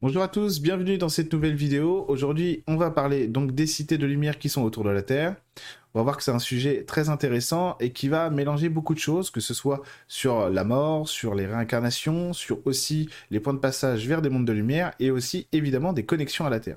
Bonjour à tous, bienvenue dans cette nouvelle vidéo. Aujourd'hui, on va parler donc des cités de lumière qui sont autour de la Terre. On va voir que c'est un sujet très intéressant et qui va mélanger beaucoup de choses, que ce soit sur la mort, sur les réincarnations, sur aussi les points de passage vers des mondes de lumière et aussi évidemment des connexions à la Terre.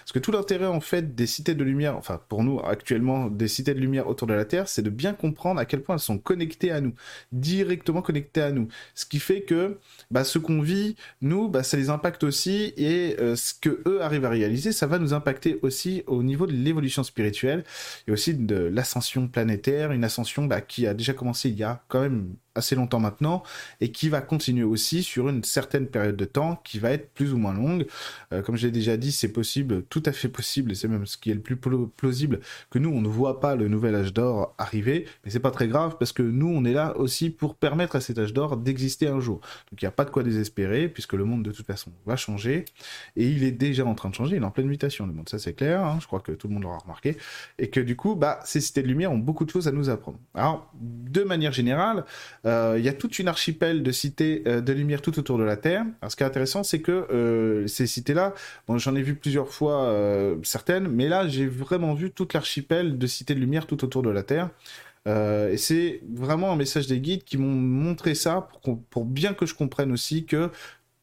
Parce que tout l'intérêt en fait des cités de lumière, enfin pour nous actuellement des cités de lumière autour de la Terre, c'est de bien comprendre à quel point elles sont connectées à nous, directement connectées à nous. Ce qui fait que bah, ce qu'on vit, nous, bah, ça les impacte aussi et euh, ce que eux arrivent à réaliser, ça va nous impacter aussi au niveau de l'évolution spirituelle et aussi de l'ascension planétaire, une ascension bah, qui a déjà commencé il y a quand même assez longtemps maintenant et qui va continuer aussi sur une certaine période de temps qui va être plus ou moins longue. Euh, comme je l'ai déjà dit, c'est possible, tout à fait possible, et c'est même ce qui est le plus plausible, que nous, on ne voit pas le nouvel âge d'or arriver, mais c'est pas très grave parce que nous, on est là aussi pour permettre à cet âge d'or d'exister un jour. Donc il n'y a pas de quoi désespérer puisque le monde de toute façon va changer et il est déjà en train de changer, il est en pleine mutation le monde, ça c'est clair, hein, je crois que tout le monde l'aura remarqué, et que du coup, bah, ces cités de lumière ont beaucoup de choses à nous apprendre. Alors, de manière générale, il y a toute une archipel de cités euh, de lumière tout autour de la Terre. Ce qui est intéressant, c'est que euh, ces cités-là, j'en ai vu plusieurs fois certaines, mais là, j'ai vraiment vu toute l'archipel de cités de lumière tout autour de la Terre. et c'est vraiment un message des guides qui m'ont montré ça pour, bien que je comprenne aussi que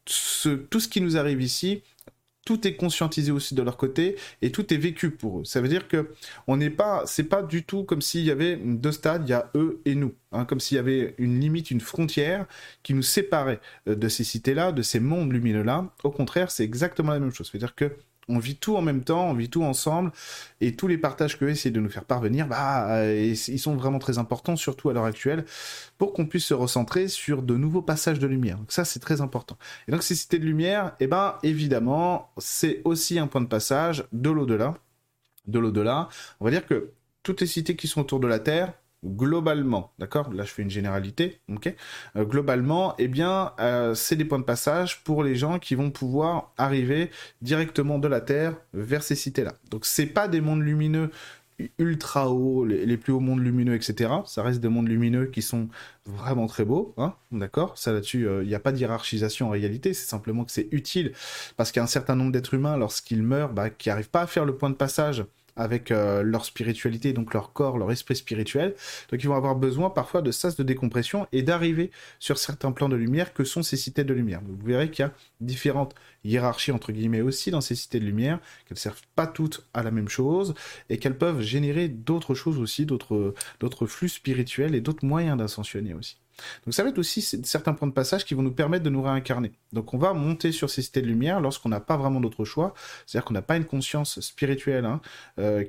tout ce qui nous arrive ici, tout est conscientisé aussi de leur côté et tout est vécu pour eux. Ça veut dire que on n'est pas, c'est pas du tout comme s'il y avait deux stades, il y a eux et nous, hein, comme s'il y avait une limite, une frontière qui nous séparait euh, de ces cités-là, de ces mondes lumineux-là. Au contraire, c'est exactement la même chose. C'est-à-dire que on vit tout en même temps, on vit tout ensemble, et tous les partages qu'eux essaient de nous faire parvenir, bah, euh, ils sont vraiment très importants, surtout à l'heure actuelle, pour qu'on puisse se recentrer sur de nouveaux passages de lumière. Donc ça, c'est très important. Et donc ces cités de lumière, eh ben, évidemment, c'est aussi un point de passage de l'au-delà. De l'au-delà, on va dire que toutes les cités qui sont autour de la Terre, globalement, d'accord? Là, je fais une généralité, ok? Euh, Globalement, eh bien, euh, c'est des points de passage pour les gens qui vont pouvoir arriver directement de la Terre vers ces cités-là. Donc, c'est pas des mondes lumineux ultra hauts, les, plus hauts mondes lumineux, etc. Ça reste des mondes lumineux qui sont vraiment très beaux, hein d'accord? Ça là-dessus, euh, il n'y a pas de hiérarchisation en réalité, c'est simplement que c'est utile parce qu'il y a un certain nombre d'êtres humains, lorsqu'ils meurent, bah, qui n'arrivent pas à faire le point de passage avec euh, leur spiritualité, donc leur corps, leur esprit spirituel. Donc ils vont avoir besoin parfois de sas de décompression et d'arriver sur certains plans de lumière que sont ces cités de lumière. Vous verrez qu'il y a différentes hiérarchies entre guillemets aussi dans ces cités de lumière, qu'elles servent pas toutes à la même chose et qu'elles peuvent générer d'autres choses aussi, d'autres flux spirituels et d'autres moyens d'ascensionner aussi. Donc ça va être aussi certains points de passage qui vont nous permettre de nous réincarner. Donc on va monter sur ces cités de lumière lorsqu'on n'a pas vraiment d'autre choix, c'est-à-dire qu'on n'a pas une conscience spirituelle. Hein, euh,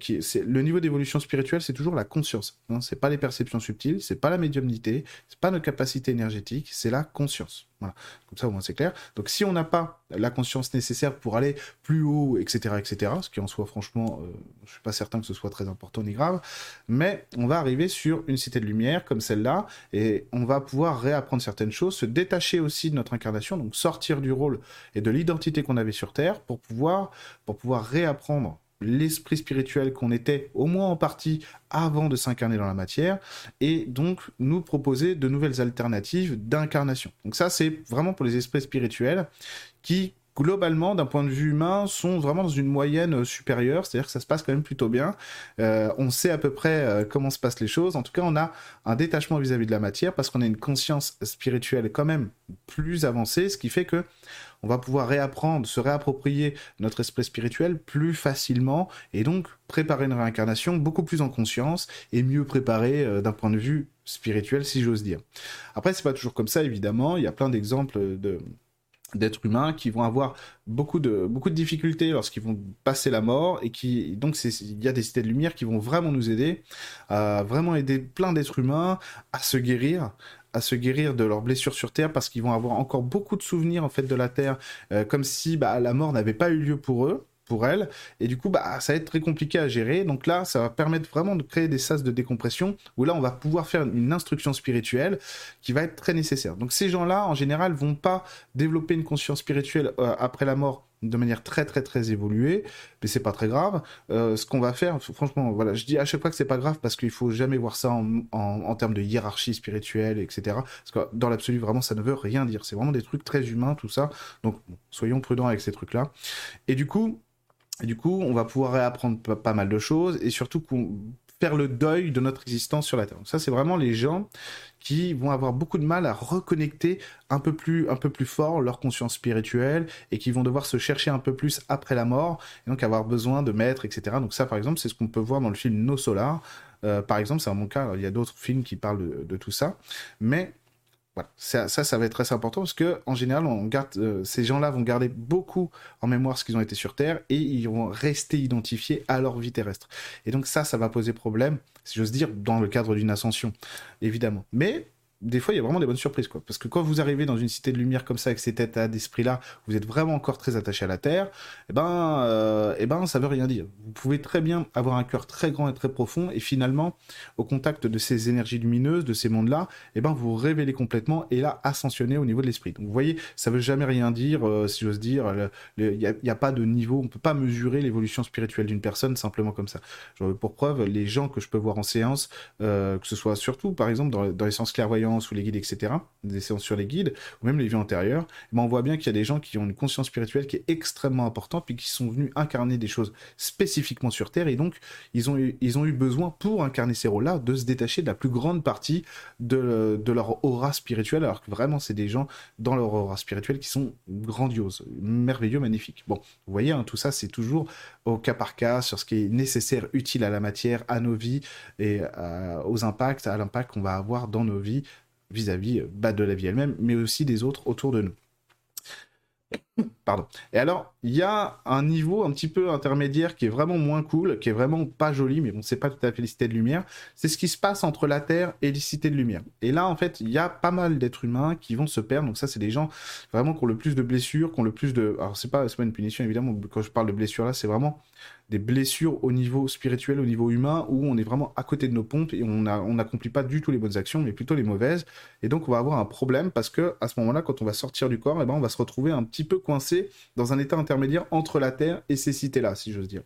le niveau d'évolution spirituelle, c'est toujours la conscience. Hein, c'est pas les perceptions subtiles, c'est pas la médiumnité, c'est pas nos capacités énergétiques, c'est la conscience. Voilà. Comme ça, au moins, c'est clair. Donc, si on n'a pas la conscience nécessaire pour aller plus haut, etc., etc., ce qui en soit, franchement, euh, je suis pas certain que ce soit très important ni grave, mais on va arriver sur une cité de lumière comme celle-là, et on va pouvoir réapprendre certaines choses, se détacher aussi de notre incarnation, donc sortir du rôle et de l'identité qu'on avait sur Terre pour pouvoir, pour pouvoir réapprendre l'esprit spirituel qu'on était, au moins en partie, avant de s'incarner dans la matière, et donc nous proposer de nouvelles alternatives d'incarnation. Donc ça, c'est vraiment pour les esprits spirituels qui globalement, d'un point de vue humain, sont vraiment dans une moyenne euh, supérieure, c'est-à-dire que ça se passe quand même plutôt bien. Euh, on sait à peu près euh, comment se passent les choses. En tout cas, on a un détachement vis-à-vis de la matière parce qu'on a une conscience spirituelle quand même plus avancée, ce qui fait que on va pouvoir réapprendre, se réapproprier notre esprit spirituel plus facilement et donc préparer une réincarnation beaucoup plus en conscience et mieux préparée d'un point de vue spirituel, si j'ose dire. Après, c'est pas toujours comme ça, évidemment. Il y a plein d'exemples de d'êtres humains qui vont avoir beaucoup de beaucoup de difficultés lorsqu'ils vont passer la mort et qui donc il y a des cités de lumière qui vont vraiment nous aider à vraiment aider plein d'êtres humains à se guérir à se guérir de leurs blessures sur terre parce qu'ils vont avoir encore beaucoup de souvenirs en fait de la terre euh, comme si bah, la mort n'avait pas eu lieu pour eux pour elle. Et du coup, bah, ça va être très compliqué à gérer. Donc là, ça va permettre vraiment de créer des sas de décompression où là, on va pouvoir faire une instruction spirituelle qui va être très nécessaire. Donc ces gens-là, en général, vont pas développer une conscience spirituelle euh, après la mort de manière très très très évoluée, mais c'est pas très grave. Euh, ce qu'on va faire, franchement, voilà, je dis à chaque fois que c'est pas grave parce qu'il faut jamais voir ça en, en, termes de hiérarchie spirituelle, etc. Parce que dans l'absolu, vraiment, ça ne veut rien dire. C'est vraiment des trucs très humains, tout ça. Donc, soyons prudents avec ces trucs-là. Et du coup, du coup, on va pouvoir réapprendre pas, mal de choses et surtout faire le deuil de notre existence sur la Terre. Donc ça, c'est vraiment les gens qui vont avoir beaucoup de mal à reconnecter un peu plus, un peu plus fort leur conscience spirituelle et qui vont devoir se chercher un peu plus après la mort et donc avoir besoin de maîtres, etc. Donc ça, par exemple, c'est ce qu'on peut voir dans le film No Solar. Euh, par exemple, c'est mon cas. Il y a d'autres films qui parlent de, de tout ça, mais ça, ça, va être très important parce que en général, euh, ces gens-là vont garder beaucoup en mémoire ce qu'ils ont été sur Terre et ils vont rester identifiés à leur vie terrestre. Et donc ça, ça va poser problème, si j'ose dire, dans le cadre d'une ascension, évidemment. Mais des fois, il y a vraiment des bonnes surprises, quoi. Parce que quand vous arrivez dans une cité de lumière comme ça, avec cet état d'esprit-là, vous êtes vraiment encore très attaché à la Terre, eh ben, euh, eh ben, ça veut rien dire. Vous pouvez très bien avoir un cœur très grand et très profond, et finalement, au contact de ces énergies lumineuses, de ces mondes-là, eh ben, vous, révélez complètement, et là, ascensionner au niveau de l'esprit. Donc, vous voyez, ça veut jamais rien dire, euh, si j'ose dire. Il n'y a, pas de niveau, on peut pas mesurer l'évolution spirituelle d'une personne simplement comme ça. Pour preuve, les gens que je peux voir en séance, euh, que ce soit surtout, par exemple, dans, les sens ou les guides, etc., des séances sur les guides, ou même les vies antérieures, eh ben on voit bien qu'il y a des gens qui ont une conscience spirituelle qui est extrêmement importante, puis qui sont venus incarner des choses spécifiquement sur Terre, et donc ils ont eu, ils ont eu besoin, pour incarner ces rôles-là, de se détacher de la plus grande partie de, de leur aura spirituelle, alors que vraiment c'est des gens dans leur aura spirituelle qui sont grandioses, merveilleux, magnifiques. Bon, vous voyez, hein, tout ça c'est toujours au cas par cas, sur ce qui est nécessaire, utile à la matière, à nos vies, et aux impacts, à l'impact qu'on va avoir dans nos vies vis-à-vis bah, de la vie elle-même, mais aussi des autres autour de nous. Pardon. Et alors, il y a un niveau un petit peu intermédiaire qui est vraiment moins cool, qui est vraiment pas joli, mais bon, c'est pas tout à fait les cités de lumière. C'est ce qui se passe entre la Terre et les cités de lumière. Et là, en fait, il y a pas mal d'êtres humains qui vont se perdre. Donc ça, c'est des gens vraiment qui ont le plus de blessures, qui ont le plus de. Alors c'est pas, pas une punition évidemment. Quand je parle de blessures là, c'est vraiment des blessures au niveau spirituel, au niveau humain, où on est vraiment à côté de nos pompes et on n'accomplit pas du tout les bonnes actions, mais plutôt les mauvaises. Et donc on va avoir un problème parce que à ce moment-là, quand on va sortir du corps, eh ben, on va se retrouver un petit peu coincé dans un état intermédiaire entre la Terre et ces cités-là, si j'ose dire.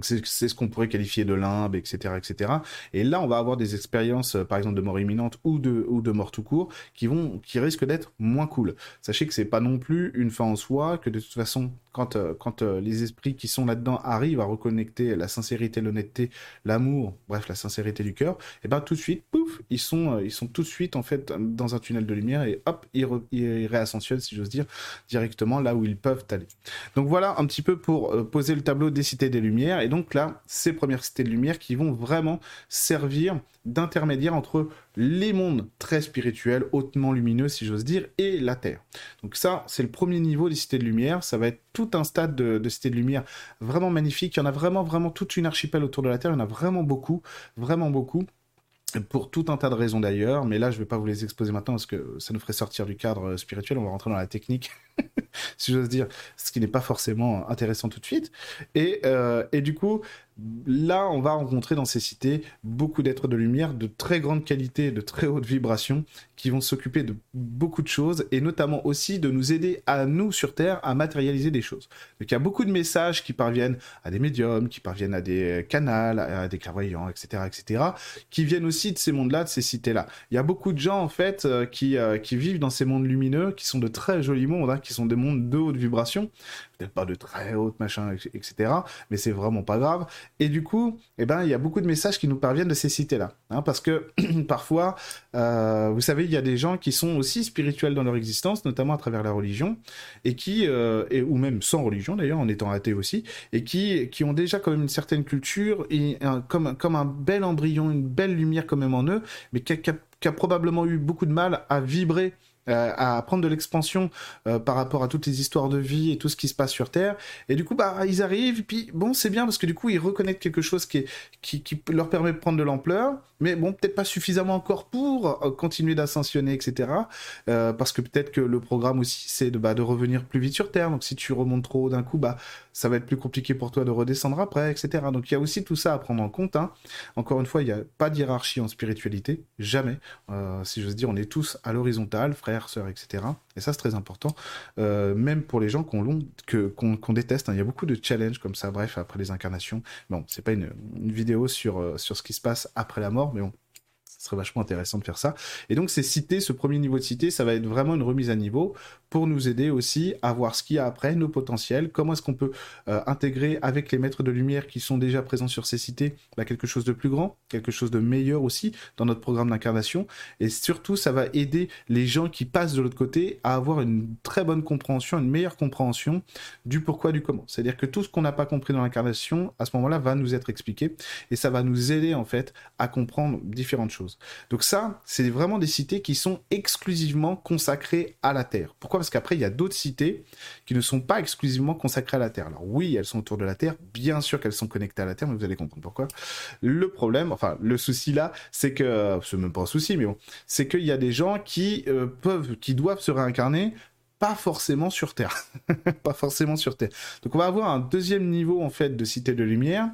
C'est ce qu'on pourrait qualifier de limbe, etc., etc. Et là, on va avoir des expériences, euh, par exemple, de mort imminente ou de, ou de mort tout court, qui vont, qui risquent d'être moins cool. Sachez que c'est pas non plus une fin en soi, que de toute façon, quand, euh, euh, les esprits qui sont là-dedans arrivent à reconnecter la sincérité, l'honnêteté, l'amour, bref, la sincérité du cœur, et eh ben tout de suite, pouf, ils sont, ils sont tout de suite en fait dans un tunnel de lumière et hop, ils réascensionnent, si j'ose dire, directement là où ils peuvent aller. Donc voilà un petit peu pour poser le tableau des cités des lumières et donc là, ces premières cités de lumière qui vont vraiment servir d'intermédiaire entre les mondes très spirituels, hautement lumineux, si j'ose dire, et la Terre. Donc ça, c'est le premier niveau des cités de lumière. Ça va être tout un stade de, cités de lumière vraiment magnifique. Il y en a vraiment, vraiment toute une archipel autour de la Terre. Il y en a vraiment beaucoup, vraiment beaucoup pour tout un tas de raisons d'ailleurs, mais là je ne vais pas vous les exposer maintenant parce que ça nous ferait sortir du cadre spirituel, on va rentrer dans la technique si j'ose dire, ce qui n'est pas forcément intéressant tout de suite. Et, euh, et du coup, là, on va rencontrer dans ces cités beaucoup d'êtres de lumière de très grande qualité, de très haute vibration, qui vont s'occuper de beaucoup de choses et notamment aussi de nous aider à nous sur Terre à matérialiser des choses. Donc il y a beaucoup de messages qui parviennent à des médiums, qui parviennent à des canals, à des clairvoyants, etc., etc., qui viennent aussi de ces mondes-là, de ces cités-là. Il y a beaucoup de gens en fait euh, qui, euh, qui vivent dans ces mondes lumineux, qui sont de très jolis mondes, hein, qui sont des mondes de haute vibration, peut-être pas de très haute machin, etc. Mais c'est vraiment pas grave. Et du coup, eh ben, il y a beaucoup de messages qui nous parviennent de ces cités-là, hein, parce que parfois, euh, vous savez, il y a des gens qui sont aussi spirituels dans leur existence, notamment à travers la religion, et qui, euh, et, ou même sans religion d'ailleurs, en étant athée aussi, et qui, qui ont déjà quand même une certaine culture et comme, comme un bel embryon, une belle lumière quand même en eux, mais qui a probablement eu beaucoup de mal à vibrer euh, à prendre de l'expansion euh, par rapport à toutes les histoires de vie et tout ce qui se passe sur Terre. Et du coup, bah, ils arrivent, puis bon, c'est bien parce que du coup, ils reconnaissent quelque chose qui, est, qui, qui leur permet de prendre de l'ampleur, mais bon, peut-être pas suffisamment encore pour euh, continuer d'ascensionner, etc. parce que peut-être que le programme aussi, c'est de, bah, de revenir plus vite sur Terre. Donc si tu remontes trop d'un coup, bah, ça va être plus compliqué pour toi de redescendre après, etc. Donc il y a aussi tout ça à prendre en compte. Hein. Encore une fois, il n'y a pas de en spiritualité, jamais. si j'ose dire, on est tous à l'horizontale, frère frères, sœurs, etc. Et ça, c'est très important, euh, même pour les gens qu'on déteste. Hein. Il y a beaucoup de challenges comme ça, bref, après les incarnations. Bon, c'est pas une, vidéo sur, euh, sur ce qui se passe après la mort, mais bon, ce serait vachement intéressant de faire ça. Et donc, ces cités, ce premier niveau de cité, ça va être vraiment une remise à niveau pour nous aider aussi à voir ce qu'il y a après, nos potentiels, comment est-ce qu'on peut euh, intégrer avec les maîtres de lumière qui sont déjà présents sur ces cités bah, quelque chose de plus grand, quelque chose de meilleur aussi dans notre programme d'incarnation. Et surtout, ça va aider les gens qui passent de l'autre côté à avoir une très bonne compréhension, une meilleure compréhension du pourquoi, du comment. C'est-à-dire que tout ce qu'on n'a pas compris dans l'incarnation, à ce moment-là, va nous être expliqué et ça va nous aider en fait à comprendre différentes choses. Donc ça, c'est vraiment des cités qui sont exclusivement consacrées à la Terre. Pourquoi Parce qu'après, il y a d'autres cités qui ne sont pas exclusivement consacrées à la Terre. Alors oui, elles sont autour de la Terre, bien sûr qu'elles sont connectées à la Terre, mais vous allez comprendre pourquoi. Le problème, enfin le souci là, c'est que, c'est même pas un souci, mais bon, c'est qu'il y a des gens qui euh, peuvent, qui doivent se réincarner pas forcément sur Terre. pas forcément sur Terre. Donc on va avoir un deuxième niveau en fait de cité de lumière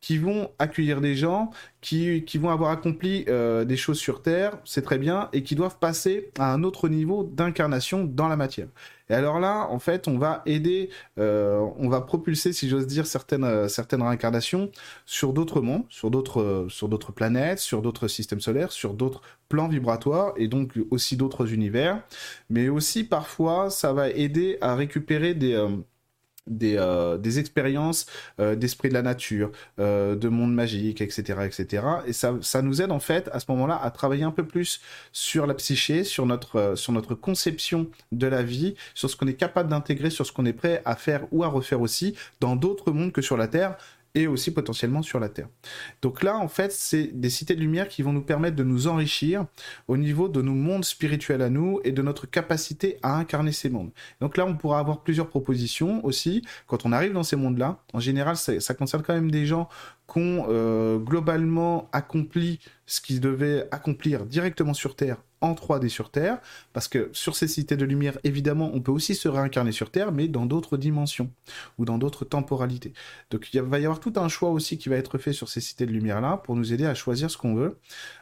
qui vont accueillir des gens, qui, qui vont avoir accompli euh, des choses sur Terre, c'est très bien, et qui doivent passer à un autre niveau d'incarnation dans la matière. Et alors là, en fait, on va aider, euh, on va propulser, si j'ose dire, certaines, euh, certaines réincarnations sur d'autres mondes, sur d'autres, sur d'autres planètes, sur d'autres systèmes solaires, sur d'autres plans vibratoires, et donc aussi d'autres univers. Mais aussi, parfois, ça va aider à récupérer des des, euh, des expériences euh, d'esprit de la nature, euh, de monde magique, etc., etc. Et ça, ça nous aide en fait à ce moment-là à travailler un peu plus sur la psyché, sur notre, sur notre conception de la vie, sur ce qu'on est capable d'intégrer, sur ce qu'on est prêt à faire ou à refaire aussi dans d'autres mondes que sur la Terre et aussi potentiellement sur la Terre. Donc là, en fait, c'est des cités de lumière qui vont nous permettre de nous enrichir au niveau de nos mondes spirituels à nous et de notre capacité à incarner ces mondes. Donc là, on pourra avoir plusieurs propositions aussi. Quand on arrive dans ces mondes-là, en général, ça, concerne quand même des gens qui ont euh, globalement accompli ce qu'ils devaient accomplir directement sur Terre en 3D sur Terre, parce que sur ces cités de lumière, évidemment, on peut aussi se réincarner sur Terre, mais dans d'autres dimensions ou dans d'autres temporalités. Donc il va y avoir tout un choix aussi qui va être fait sur ces cités de lumière-là pour nous aider à choisir ce qu'on veut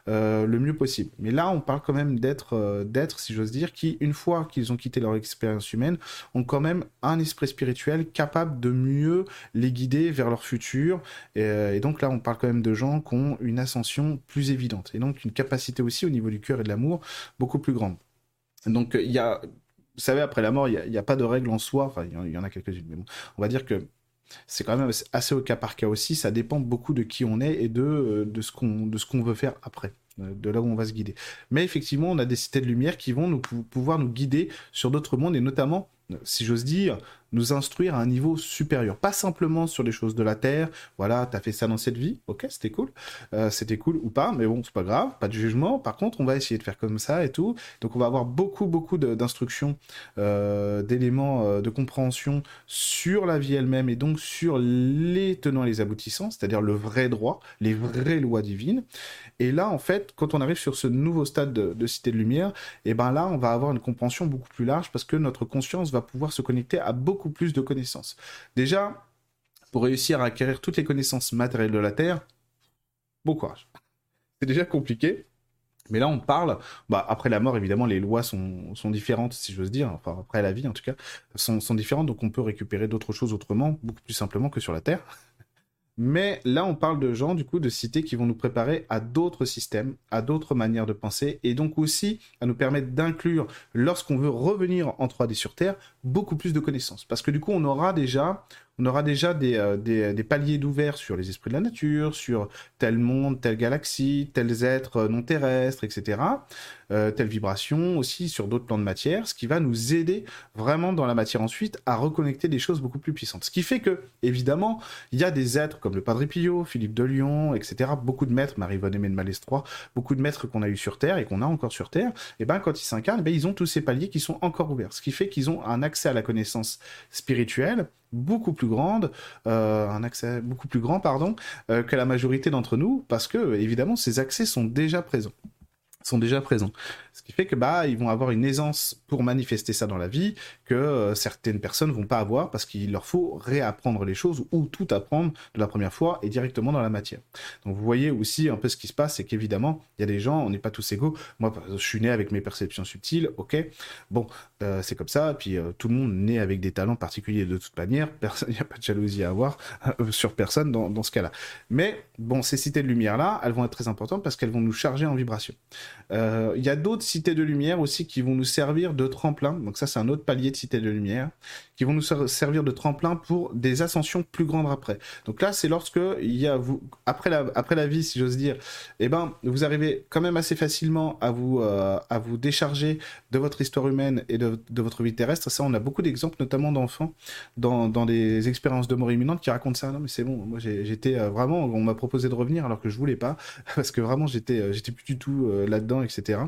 euh, le mieux possible. Mais là, on parle quand même euh, d'être, si j'ose dire, qui, une fois qu'ils ont quitté leur expérience humaine, ont quand même un esprit spirituel capable de mieux les guider vers leur futur. Et, euh, et donc là, on parle quand même de gens qui ont une ascension plus évidente et donc une capacité aussi au niveau du cœur et de l'amour beaucoup plus grande. Donc il y a, vous savez, après la mort, il n'y a, pas de règle en soi, enfin il y, en a quelques-unes, mais bon, on va dire que c'est quand même assez au cas par cas aussi, ça dépend beaucoup de qui on est et de, de ce qu'on veut faire après de là où on va se guider. Mais effectivement, on a des cités de lumière qui vont nous, pouvoir nous guider sur d'autres mondes et notamment, si j'ose dire, nous instruire à un niveau supérieur. Pas simplement sur les choses de la Terre, voilà, t'as fait ça dans cette vie, ok, c'était cool, euh, c'était cool ou pas, mais bon, c'est pas grave, pas de jugement. Par contre, on va essayer de faire comme ça et tout. Donc, on va avoir beaucoup, beaucoup d'instructions, euh, d'éléments euh, de compréhension sur la vie elle-même et donc sur les tenants et les aboutissants, c'est-à-dire le vrai droit, les vraies lois divines. Et là, en fait, quand on arrive sur ce nouveau stade de, Cité de Lumière, et eh ben là, on va avoir une compréhension beaucoup plus large parce que notre conscience va pouvoir se connecter à beaucoup plus de connaissances. Déjà, pour réussir à acquérir toutes les connaissances matérielles de la Terre, bon courage. C'est déjà compliqué. Mais là, on parle, bah, après la mort, évidemment, les lois sont, sont différentes, si j'ose dire, enfin, après la vie, en tout cas, sont, sont différentes, donc on peut récupérer d'autres choses autrement, beaucoup plus simplement que sur la Terre. Mais là, on parle de gens, du coup, de cités qui vont nous préparer à d'autres systèmes, à d'autres manières de penser, et donc aussi à nous permettre d'inclure, lorsqu'on veut revenir en 3D sur Terre, beaucoup plus de connaissances. Parce que du coup, on aura déjà, on aura déjà des, euh, des, paliers d'ouvert sur les esprits de la nature, sur tel monde, telle galaxie, tels êtres non terrestres, etc. Euh, telle vibration aussi sur d'autres plans de matière, ce qui va nous aider vraiment dans la matière ensuite à reconnecter des choses beaucoup plus puissantes. Ce qui fait que, évidemment, il y a des êtres comme le Padre Pio, Philippe de Lyon, etc., beaucoup de maîtres, Marie-Vonne de Malestroit, beaucoup de maîtres qu'on a eu sur Terre et qu'on a encore sur Terre, et ben quand ils s'incarnent, ben, ils ont tous ces paliers qui sont encore ouverts, ce qui fait qu'ils ont un accès à la connaissance spirituelle beaucoup plus grande, euh, un accès beaucoup plus grand, pardon, euh, que la majorité d'entre nous, parce que évidemment ces accès sont déjà présents. Sont déjà présents. Ce qui fait que bah ils vont avoir une aisance pour manifester ça dans la vie que euh, certaines personnes vont pas avoir parce qu'il leur faut réapprendre les choses ou tout apprendre de la première fois et directement dans la matière. Donc vous voyez aussi un peu ce qui se passe, c'est qu'évidemment il y a des gens, on n'est pas tous égaux. Moi je suis né avec mes perceptions subtiles, ok. Bon euh, c'est comme ça. Puis euh, tout le monde naît avec des talents particuliers de toute manière. Il n'y a pas de jalousie à avoir sur personne dans, dans ce cas-là. Mais bon ces cités de lumière là, elles vont être très importantes parce qu'elles vont nous charger en vibration. Euh, il y a d'autres cités de lumière aussi qui vont nous servir de tremplin. Donc ça, c'est un autre palier de cité de lumière qui vont nous servir de tremplin pour des ascensions plus grandes après. Donc là, c'est lorsque il y a après la après la vie, si j'ose dire, eh ben vous arrivez quand même assez facilement à vous euh, à vous décharger de votre histoire humaine et de, votre vie terrestre. Ça, on a beaucoup d'exemples, notamment d'enfants dans, dans des expériences de mort imminente qui racontent ça. Non, mais c'est bon. Moi, j'étais euh, vraiment. On m'a proposé de revenir alors que je voulais pas parce que vraiment j'étais j'étais plus du tout là-dedans, etc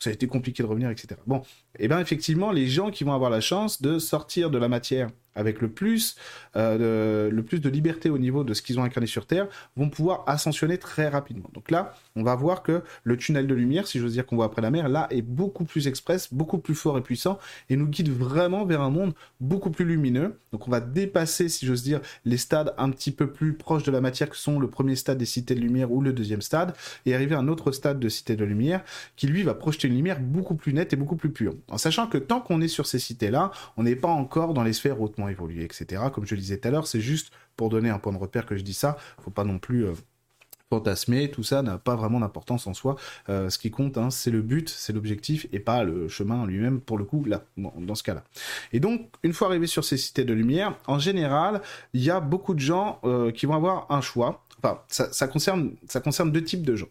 ça a été compliqué de revenir, etc. Bon, et eh bien effectivement, les gens qui vont avoir la chance de sortir de la matière avec le plus, euh, de, le plus de liberté au niveau de ce qu'ils ont incarné sur Terre, vont pouvoir ascensionner très rapidement. Donc là, on va voir que le tunnel de lumière, si j'ose dire qu'on voit après la mer, là est beaucoup plus express, beaucoup plus fort et puissant, et nous guide vraiment vers un monde beaucoup plus lumineux. Donc on va dépasser, si j'ose dire, les stades un petit peu plus proches de la matière que sont le premier stade des cités de lumière ou le deuxième stade, et arriver à un autre stade de cité de lumière qui lui va projeter une lumière beaucoup plus nette et beaucoup plus pure. En sachant que tant qu'on est sur ces cités-là, on n'est pas encore dans les sphères hautement évoluer, etc. Comme je le disais tout à l'heure, c'est juste pour donner un point de repère que je dis ça. Faut pas non plus euh, fantasmer, tout ça n'a pas vraiment d'importance en soi. Euh, ce qui compte, hein, c'est le but, c'est l'objectif et pas le chemin lui-même pour le coup là, dans, ce cas-là. Et donc, une fois arrivé sur ces cités de lumière, en général, il y a beaucoup de gens euh, qui vont avoir un choix. Enfin, ça, concerne, ça concerne deux types de gens.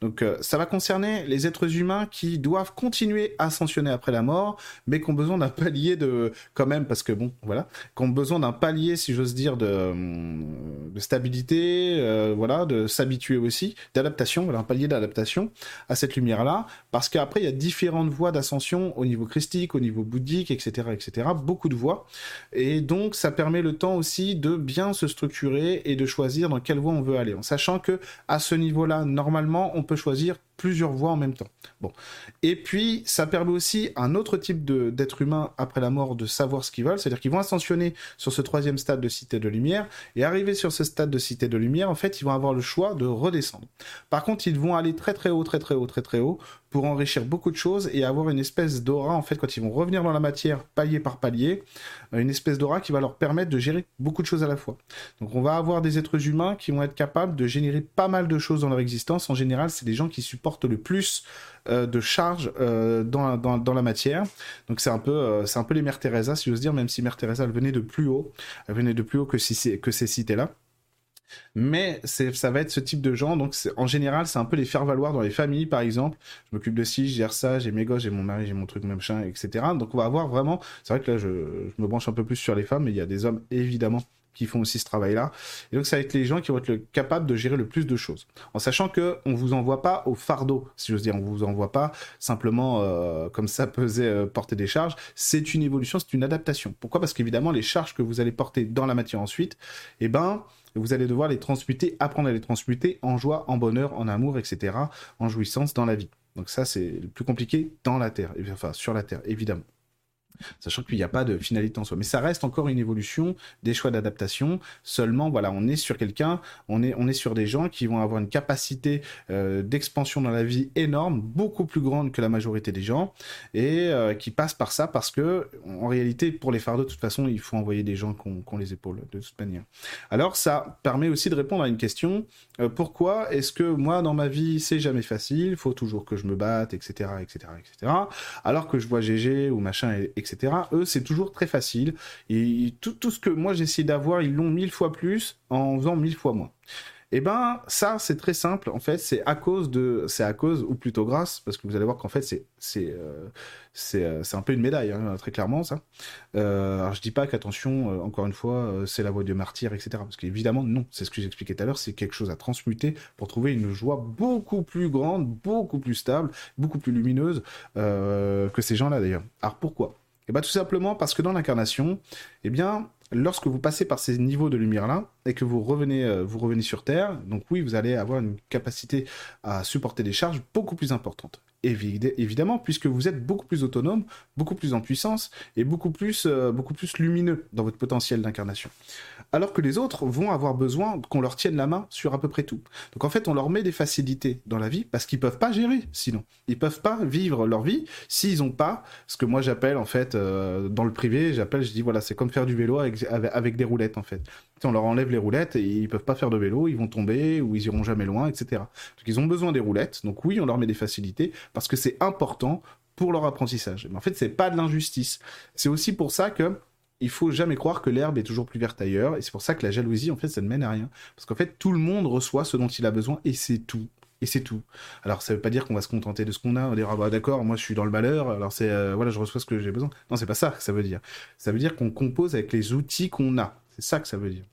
Donc, ça va concerner les êtres humains qui doivent continuer à ascensionner après la mort, mais qui ont besoin d'un palier de, quand même, parce que bon, voilà, qui ont besoin d'un palier, si j'ose dire, de, de stabilité, voilà, de s'habituer aussi, d'adaptation, voilà, un palier d'adaptation à cette lumière-là, parce qu'après, il y a différentes voies d'ascension au niveau christique, au niveau bouddhique, etc., etc., beaucoup de voies, et donc ça permet le temps aussi de bien se structurer et de choisir dans quelle voie on veut aller, en sachant que à ce niveau-là, normalement, on peut choisir plusieurs voies en même temps. Bon. Et puis, ça permet aussi un autre type d'être humain après la mort de savoir ce qu'ils veulent, c'est-à-dire qu'ils vont ascensionner sur ce troisième stade de cité de lumière, et arriver sur ce stade de cité de lumière, en fait, ils vont avoir le choix de redescendre. Par contre, ils vont aller très très haut, très très haut, très très haut, pour enrichir beaucoup de choses et avoir une espèce d'aura, en fait, quand ils vont revenir dans la matière, palier par palier, une espèce d'aura qui va leur permettre de gérer beaucoup de choses à la fois. Donc, on va avoir des êtres humains qui vont être capables de générer pas mal de choses dans leur existence. En général, c'est des gens qui supportent le plus euh, de charge euh, dans, dans, la matière. Donc c'est un peu euh, c'est un peu les Mères Teresa, si j'ose dire, même si Mère Teresa elle venait de plus haut, elle venait de plus haut que, si, que ces cités-là. Mais ça va être ce type de gens. Donc, en général, c'est un peu les faire valoir dans les familles, par exemple. Je m'occupe de ci, je gère ça, j'ai mes gosses, j'ai mon mari, j'ai mon truc, machin, etc. Donc, on va avoir vraiment. C'est vrai que là, je, me branche un peu plus sur les femmes, mais il y a des hommes, évidemment, qui font aussi ce travail-là. Et donc, ça va être les gens qui vont être capables de gérer le plus de choses. En sachant que on vous envoie pas au fardeau, si j'ose dire. On vous envoie pas simplement euh, comme ça peser, euh, porter des charges. C'est une évolution, c'est une adaptation. Pourquoi? Parce qu'évidemment, les charges que vous allez porter dans la matière ensuite, eh ben, vous allez devoir les transmuter, apprendre à les transmuter en joie, en bonheur, en amour, etc., en jouissance dans la vie. Donc ça, c'est le plus compliqué dans la Terre, enfin sur la Terre, évidemment sachant qu'il n'y a pas de finalité en soi. Mais ça reste encore une évolution des choix d'adaptation. Seulement, voilà, on est sur quelqu'un, on est, on est sur des gens qui vont avoir une capacité euh, d'expansion dans la vie énorme, beaucoup plus grande que la majorité des gens, et euh, qui passent par ça parce que, en réalité, pour les fardeaux, de toute façon, il faut envoyer des gens qui ont, les épaules, de toute manière. Alors, ça permet aussi de répondre à une question euh, pourquoi est-ce que moi, dans ma vie, c'est jamais facile, il faut toujours que je me batte, etc., etc., etc., alors que je vois GG ou machin, etc., eux, c'est toujours très facile. Et tout, ce que moi j'essaie d'avoir, ils l'ont mille fois plus en faisant mille fois moins. Eh ben, ça, c'est très simple. En fait, c'est à cause de, c'est à cause, ou plutôt grâce, parce que vous allez voir qu'en fait, c'est, c'est, euh, euh, c'est un peu une médaille, hein, très clairement, ça. Euh, alors, je dis pas qu'attention, encore une fois, c'est la voie du martyr, etc. Parce qu'évidemment, non. C'est ce que j'expliquais tout à l'heure. C'est quelque chose à transmuter pour trouver une joie beaucoup plus grande, beaucoup plus stable, beaucoup plus lumineuse que ces gens-là, d'ailleurs. Alors, pourquoi? Et eh bien tout simplement parce que dans l'incarnation, eh bien, lorsque vous passez par ces niveaux de lumière-là et que vous revenez, euh, vous revenez sur Terre, donc oui, vous allez avoir une capacité à supporter des charges beaucoup plus importantes. Évidemment, puisque vous êtes beaucoup plus autonome, beaucoup plus en puissance et beaucoup plus, euh, beaucoup plus lumineux dans votre potentiel d'incarnation. Alors que les autres vont avoir besoin qu'on leur tienne la main sur à peu près tout. Donc en fait, on leur met des facilités dans la vie parce qu'ils peuvent pas gérer sinon. Ils peuvent pas vivre leur vie s'ils n'ont pas ce que moi j'appelle en fait euh, dans le privé, j'appelle, je dis voilà, c'est comme faire du vélo avec, avec, des roulettes en fait. On leur enlève les roulettes et ils peuvent pas faire de vélo, ils vont tomber ou ils iront jamais loin, etc. Donc ils ont besoin des roulettes. Donc oui, on leur met des facilités parce que c'est important pour leur apprentissage. Mais en fait, c'est pas de l'injustice. C'est aussi pour ça que il faut jamais croire que l'herbe est toujours plus verte ailleurs, et c'est pour ça que la jalousie, en fait, ça ne mène à rien. Parce qu'en fait, tout le monde reçoit ce dont il a besoin, et c'est tout. Et c'est tout. Alors, ça veut pas dire qu'on va se contenter de ce qu'on a, on dira, bah, d'accord, moi je suis dans le malheur, alors c'est, euh, voilà, je reçois ce que j'ai besoin. Non, c'est pas ça que ça veut dire. Ça veut dire qu'on compose avec les outils qu'on a. C'est ça que ça veut dire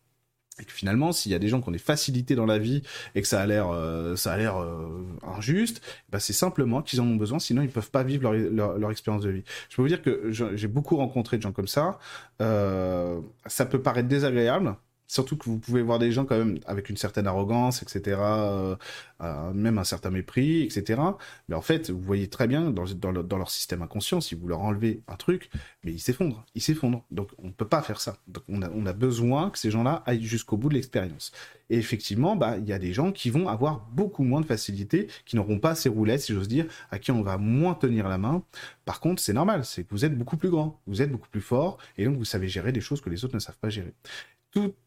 et que finalement, s'il y a des gens qui ont des facilités dans la vie et que ça a l'air, euh, ça a l'air euh, injuste, bah c'est simplement qu'ils en ont besoin, sinon ils peuvent pas vivre leur, expérience de vie. Je peux vous dire que j'ai beaucoup rencontré de gens comme ça. Euh, ça peut paraître désagréable, Surtout que vous pouvez voir des gens quand même avec une certaine arrogance, etc., euh, euh, même un certain mépris, etc. Mais en fait, vous voyez très bien dans, leur système inconscient, si vous leur enlevez un truc, mais ils s'effondrent, ils s'effondrent. Donc on ne peut pas faire ça. Donc on a, on a besoin que ces gens-là aillent jusqu'au bout de l'expérience. Et effectivement, bah il y a des gens qui vont avoir beaucoup moins de facilité, qui n'auront pas ces roulettes, si j'ose dire, à qui on va moins tenir la main. Par contre, c'est normal, c'est que vous êtes beaucoup plus grand, vous êtes beaucoup plus fort, et donc vous savez gérer des choses que les autres ne savent pas gérer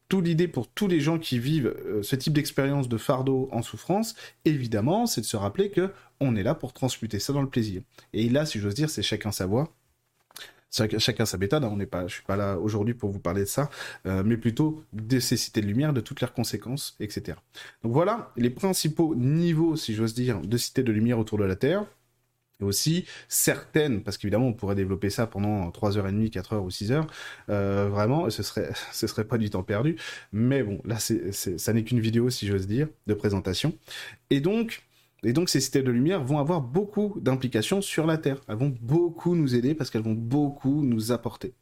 tout, l'idée pour tous les gens qui vivent euh, ce type d'expérience de fardeau en souffrance, évidemment, c'est de se rappeler que on est là pour transmuter ça dans le plaisir. Et là, si j'ose dire, c'est chacun sa voix. Chacun, sa méthode, hein. on n'est pas, je suis pas là aujourd'hui pour vous parler de ça, euh, mais plutôt de ces cités de lumière, de toutes leurs conséquences, etc. Donc voilà les principaux niveaux, si j'ose dire, de cités de lumière autour de la Terre et aussi certaines, parce qu'évidemment on pourrait développer ça pendant 3h30, 4h ou 6h, euh, vraiment, ce serait, ce serait pas du temps perdu, mais bon, là c'est, ça n'est qu'une vidéo, si j'ose dire, de présentation. Et donc, et donc ces cités de lumière vont avoir beaucoup d'implications sur la Terre. Elles vont beaucoup nous aider parce qu'elles vont beaucoup nous apporter.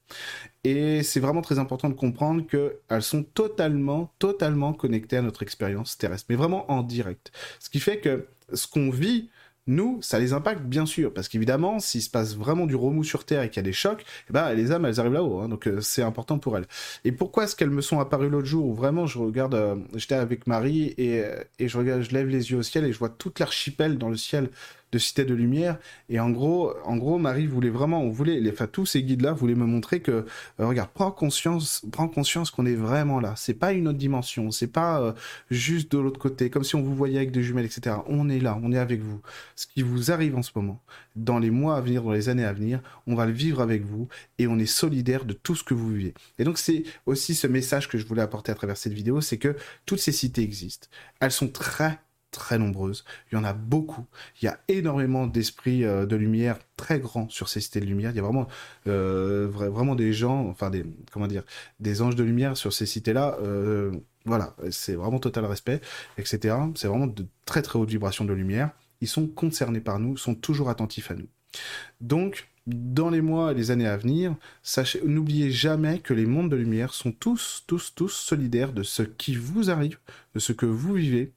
Et c'est vraiment très important de comprendre qu'elles sont totalement, totalement connectées à notre expérience terrestre, mais vraiment en direct. Ce qui fait que ce qu'on vit nous, ça les impacte bien sûr, parce qu'évidemment, s'il se passe vraiment du remous sur Terre et qu'il y a des chocs, eh ben, les âmes, elles arrivent là-haut, hein, donc euh, c'est important pour elles. Et pourquoi est-ce qu'elles me sont apparues l'autre jour où vraiment je regarde, euh, j'étais avec Marie et, et je regarde, je lève les yeux au ciel et je vois toute l'archipel dans le ciel de Cité de Lumière. Et en gros, en gros, Marie voulait vraiment, on voulait, les, enfin, tous ces guides-là voulaient me montrer que, euh, regarde, prends conscience, prends conscience qu'on est vraiment là. C'est pas une autre dimension, c'est pas euh, juste de l'autre côté, comme si on vous voyait avec des jumelles, etc. On est là, on est avec vous. Ce qui vous arrive en ce moment, dans les mois à venir, dans les années à venir, on va le vivre avec vous et on est solidaire de tout ce que vous vivez. Et donc c'est aussi ce message que je voulais apporter à travers cette vidéo, c'est que toutes ces cités existent. Elles sont très très nombreuses. Il y en a beaucoup. Il y a énormément d'esprits euh, de lumière très grands sur ces cités de lumière. Il y a vraiment, euh, vraiment des gens, enfin des, comment dire, des anges de lumière sur ces cités-là. Euh, voilà, c'est vraiment total respect, etc. C'est vraiment de très très hautes vibrations de lumière. Ils sont concernés par nous, sont toujours attentifs à nous. Donc, dans les mois et les années à venir, n'oubliez jamais que les mondes de lumière sont tous, tous, tous solidaires de ce qui vous arrive, de ce que vous vivez,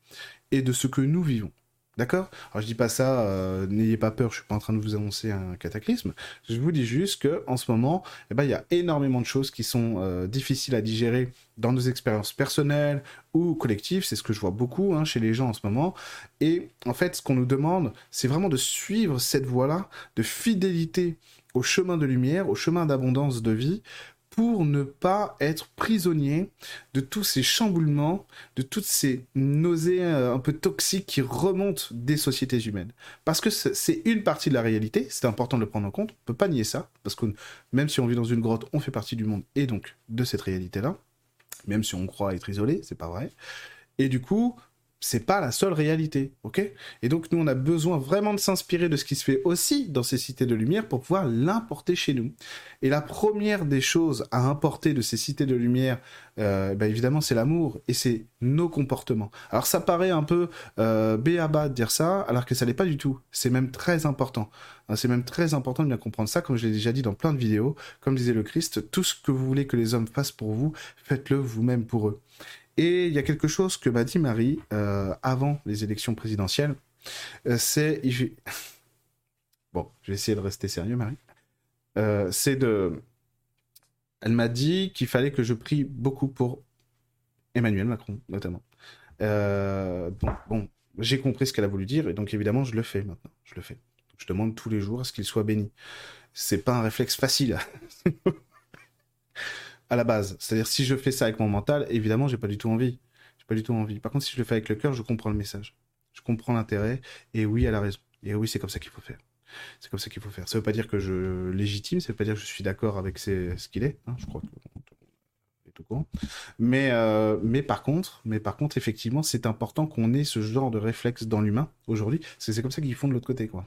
et de ce que nous vivons. D'accord? Alors je dis pas ça, euh, n'ayez pas peur, je suis pas en train de vous annoncer un cataclysme. Je vous dis juste que en ce moment, eh ben il y a énormément de choses qui sont euh, difficiles à digérer dans nos expériences personnelles ou collectives. C'est ce que je vois beaucoup hein, chez les gens en ce moment. Et en fait, ce qu'on nous demande, c'est vraiment de suivre cette voie-là de fidélité au chemin de lumière, au chemin d'abondance de vie, pour ne pas être prisonnier de tous ces chamboulements, de toutes ces nausées euh, un peu toxiques qui remontent des sociétés humaines. Parce que c'est une partie de la réalité, c'est important de le prendre en compte, on peut pas nier ça, parce que même si on vit dans une grotte, on fait partie du monde et donc de cette réalité-là, même si on croit être isolé, c'est pas vrai. Et du coup, c'est pas la seule réalité, ok? Et donc nous on a besoin vraiment de s'inspirer de ce qui se fait aussi dans ces cités de lumière pour pouvoir l'importer chez nous. Et la première des choses à importer de ces cités de lumière, euh, bah, évidemment c'est l'amour et c'est nos comportements. Alors ça paraît un peu euh, béaba de dire ça, alors que ça l'est pas du tout. C'est même très important. Hein, c'est même très important de bien comprendre ça, comme je l'ai déjà dit dans plein de vidéos. Comme disait le Christ, tout ce que vous voulez que les hommes fassent pour vous, faites-le vous-même pour eux. Et il y a quelque chose que m'a dit Marie euh, avant les élections présidentielles. Euh, c'est. bon, je vais essayer de rester sérieux, Marie. Euh, c'est de. Elle m'a dit qu'il fallait que je prie beaucoup pour Emmanuel Macron, notamment. Euh, bon, j'ai compris ce qu'elle a voulu dire, et donc évidemment, je le fais maintenant. Je le fais. Je demande tous les jours à ce qu'il soit béni. C'est pas un réflexe facile. à la base. C'est-à-dire, si je fais ça avec mon mental, évidemment, j'ai pas du tout envie. J'ai pas du tout envie. Par contre, si je le fais avec le cœur, je comprends le message. Je comprends l'intérêt, et oui, elle a raison. Et oui, c'est comme ça qu'il faut faire. C'est comme ça qu'il faut faire. Ça veut pas dire que je légitime, ça veut pas dire que je suis d'accord avec ce qu'il est. Hein, je crois que tout court. Mais, euh, mais par contre, mais par contre, effectivement, c'est important qu'on ait ce genre de réflexe dans l'humain aujourd'hui. C'est comme ça qu'ils font de l'autre côté, quoi.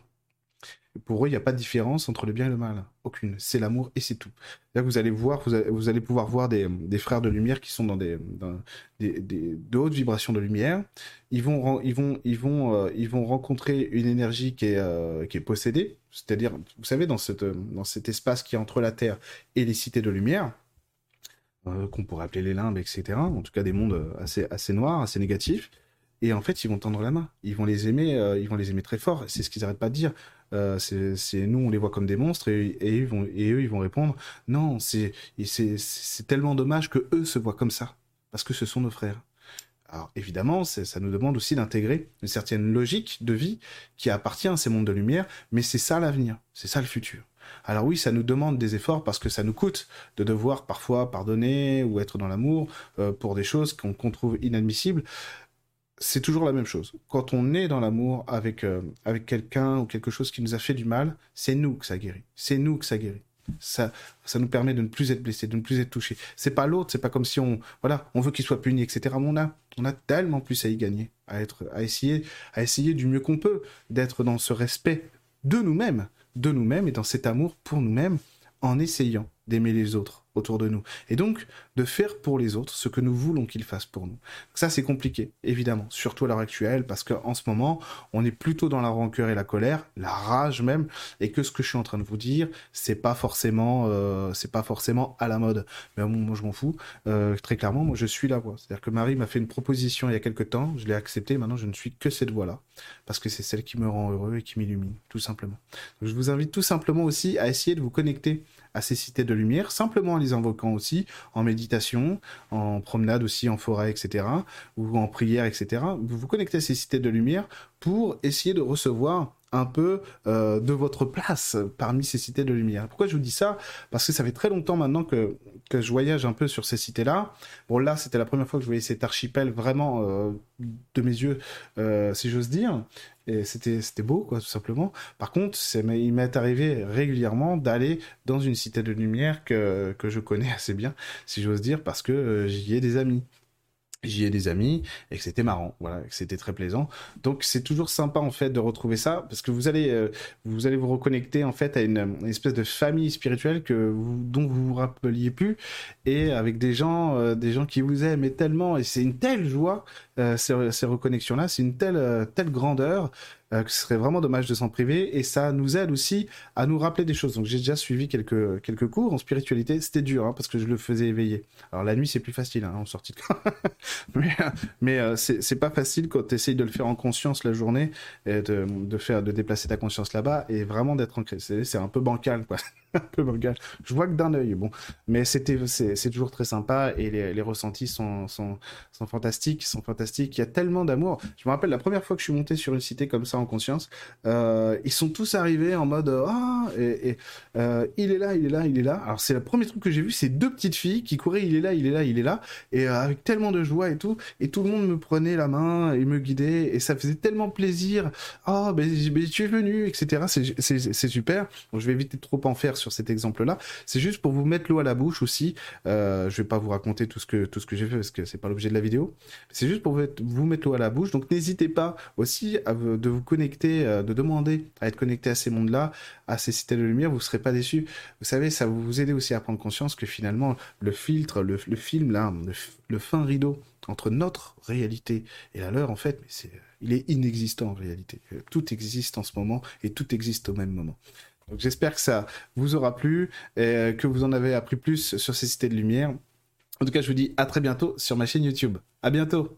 Pour eux, il n'y a pas de différence entre le bien et le mal. Aucune. C'est l'amour et c'est tout. Vous allez voir, vous allez, pouvoir voir des, frères de lumière qui sont dans des, de hautes vibrations de lumière. Ils vont, euh, rencontrer une énergie qui est, euh, qui est possédée. C'est-à-dire, vous savez, dans, cet espace qui est entre la Terre et les cités de lumière, euh, qu'on pourrait appeler les limbes, etc. En tout cas, des mondes assez, assez noirs, assez négatifs. Et en fait, ils vont tendre la main. Ils vont les aimer, ils vont les aimer très fort. C'est ce qu'ils n'arrêtent pas de dire. Euh, c'est nous on les voit comme des monstres et, ils vont, et eux ils vont répondre non c'est tellement dommage que eux se voient comme ça parce que ce sont nos frères alors évidemment ça nous demande aussi d'intégrer une certaine logique de vie qui appartient à ces mondes de lumière mais c'est ça l'avenir c'est ça le futur. Alors oui, ça nous demande des efforts parce que ça nous coûte de devoir parfois pardonner ou être dans l'amour euh, pour des choses qu'on trouve inadmissibles c'est toujours la même chose. Quand on est dans l'amour avec, euh, avec quelqu'un ou quelque chose qui nous a fait du mal, c'est nous que ça guérit. C'est nous que ça guérit. Ça, ça nous permet de ne plus être blessé, de ne plus être touché. C'est pas l'autre, c'est pas comme si on, voilà, on veut qu'il soit puni, etc. On a, on a tellement plus à y gagner, à être, à essayer, à essayer du mieux qu'on peut, d'être dans ce respect de nous-mêmes, de nous-mêmes et dans cet amour pour nous-mêmes, en essayant d'aimer les autres autour de nous. Et donc, de faire pour les autres ce que nous voulons qu'ils fassent pour nous. Ça, c'est compliqué, évidemment, surtout à l'heure actuelle, parce qu'en ce moment, on est plutôt dans la rancœur et la colère, la rage même, et que ce que je suis en train de vous dire, c'est pas forcément, euh, c'est pas forcément à la mode. Mais bon, moi, je m'en fous. Euh, très clairement, moi, je suis la voix. C'est-à-dire que Marie m'a fait une proposition il y a quelques temps, je l'ai acceptée, maintenant, je ne suis que cette voix-là, parce que c'est celle qui me rend heureux et qui m'illumine, tout simplement. Je vous invite tout simplement aussi à essayer de vous connecter à ces cités de lumière, simplement en les invoquant aussi, en en promenade aussi en forêt, etc., ou en prière, etc. Vous vous connectez à ces cités de lumière pour essayer de recevoir un peu euh, de votre place parmi ces cités de lumière. Pourquoi je vous dis ça? Parce que ça fait très longtemps maintenant que, que je voyage un peu sur ces cités-là. Bon, là, c'était la première fois que je voyais cet archipel vraiment euh, de mes yeux, euh, si j'ose dire. Et c'était, beau, quoi, tout simplement. Par contre, il m'est arrivé régulièrement d'aller dans une cité de lumière que, que je connais assez bien, si j'ose dire, parce que j'y ai des amis j'y ai des amis et que c'était marrant, voilà, que c'était très plaisant. Donc c'est toujours sympa en fait de retrouver ça parce que vous allez euh, vous allez vous reconnecter en fait à une, espèce de famille spirituelle que vous, dont vous vous rappeliez plus et avec des gens euh, des gens qui vous aiment tellement et c'est une telle joie euh, ces, ces reconnexions là, c'est une telle telle grandeur euh, que ce serait vraiment dommage de s'en priver et ça nous aide aussi à nous rappeler des choses. Donc j'ai déjà suivi quelques, quelques cours en spiritualité, c'était dur hein, parce que je le faisais éveiller. Alors la nuit c'est plus facile hein, en sortie de mais, mais euh, c'est pas facile quand tu essayes de le faire en conscience la journée et de, de faire de déplacer ta conscience là-bas et vraiment d'être ancré. C'est un peu bancal quoi. un peu. Je vois que d'un œil, bon, mais c'était c'est toujours très sympa et les, ressentis sont, sont, sont fantastiques, sont fantastiques. Il y a tellement d'amour. Je me rappelle la première fois que je suis monté sur une cité comme ça en conscience, euh, ils sont tous arrivés en mode ah et, euh, il est là, il est là, il est là. Alors c'est le premier truc que j'ai vu, c'est deux petites filles qui couraient, il est là, il est là, il est là, et euh, avec tellement de joie et tout, et tout le monde me prenait la main et me guidait et ça faisait tellement plaisir. Ah ben, tu es venu, etc. C'est super. Je vais éviter de trop en faire cet exemple-là. C'est juste pour vous mettre l'eau à la bouche aussi. Euh, je vais pas vous raconter tout ce que tout ce que j'ai fait parce que c'est pas l'objet de la vidéo. C'est juste pour vous mettre l'eau à la bouche. Donc n'hésitez pas aussi à de vous connecter, euh, de demander à être connecté à ces mondes-là, à ces cités de lumière. Vous serez pas déçus. Vous savez, ça va vous aider aussi à prendre conscience que finalement le filtre, le, film là, le, fin rideau entre notre réalité et la leur, en fait, c'est, il est inexistant en réalité. Tout existe en ce moment et tout existe au même moment. Donc j'espère que ça vous aura plu et que vous en avez appris plus sur ces cités de lumière. En tout cas, je vous dis à très bientôt sur ma chaîne YouTube. À bientôt